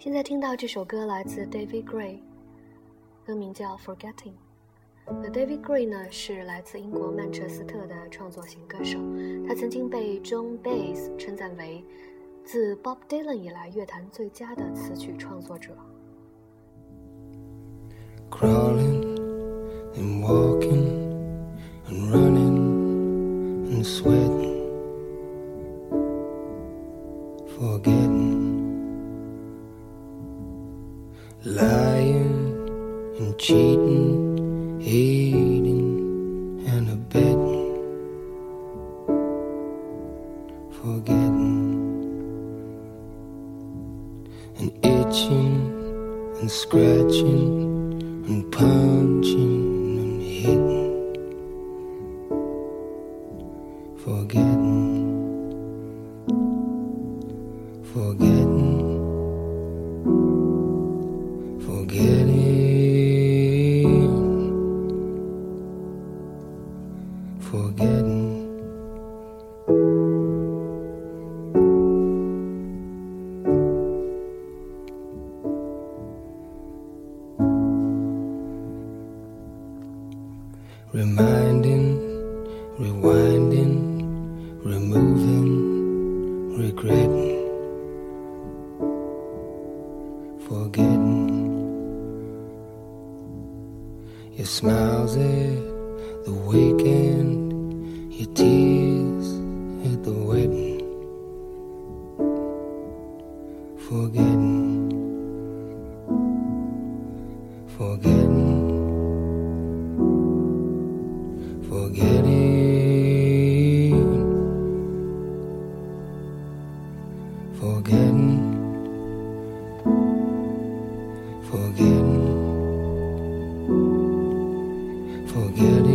现在听到这首歌来自 David Gray，歌名叫《Forgetting》。那 David Gray 呢是来自英国曼彻斯特的创作型歌手，他曾经被 John Baez 称赞为自 Bob Dylan 以来乐坛最佳的词曲创作者。Crawling and walking and running and sweating, forgetting. Lying and cheating, hating and abetting, forgetting and itching and scratching and punching and hitting, forgetting, forgetting. Reminding, rewinding, removing, regretting, forgetting. Your smiles at the weekend, your tears at the wedding, forgetting, forgetting. Forgetting, forgetting,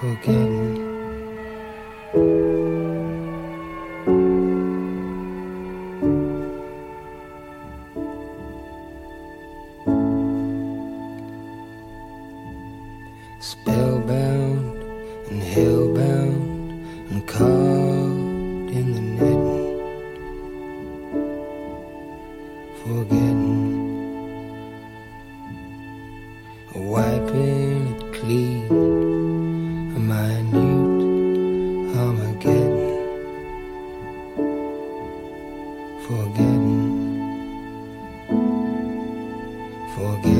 forgetting. spellbound and hellbound wiping it clean, a minute Armageddon, forgetting, forgetting.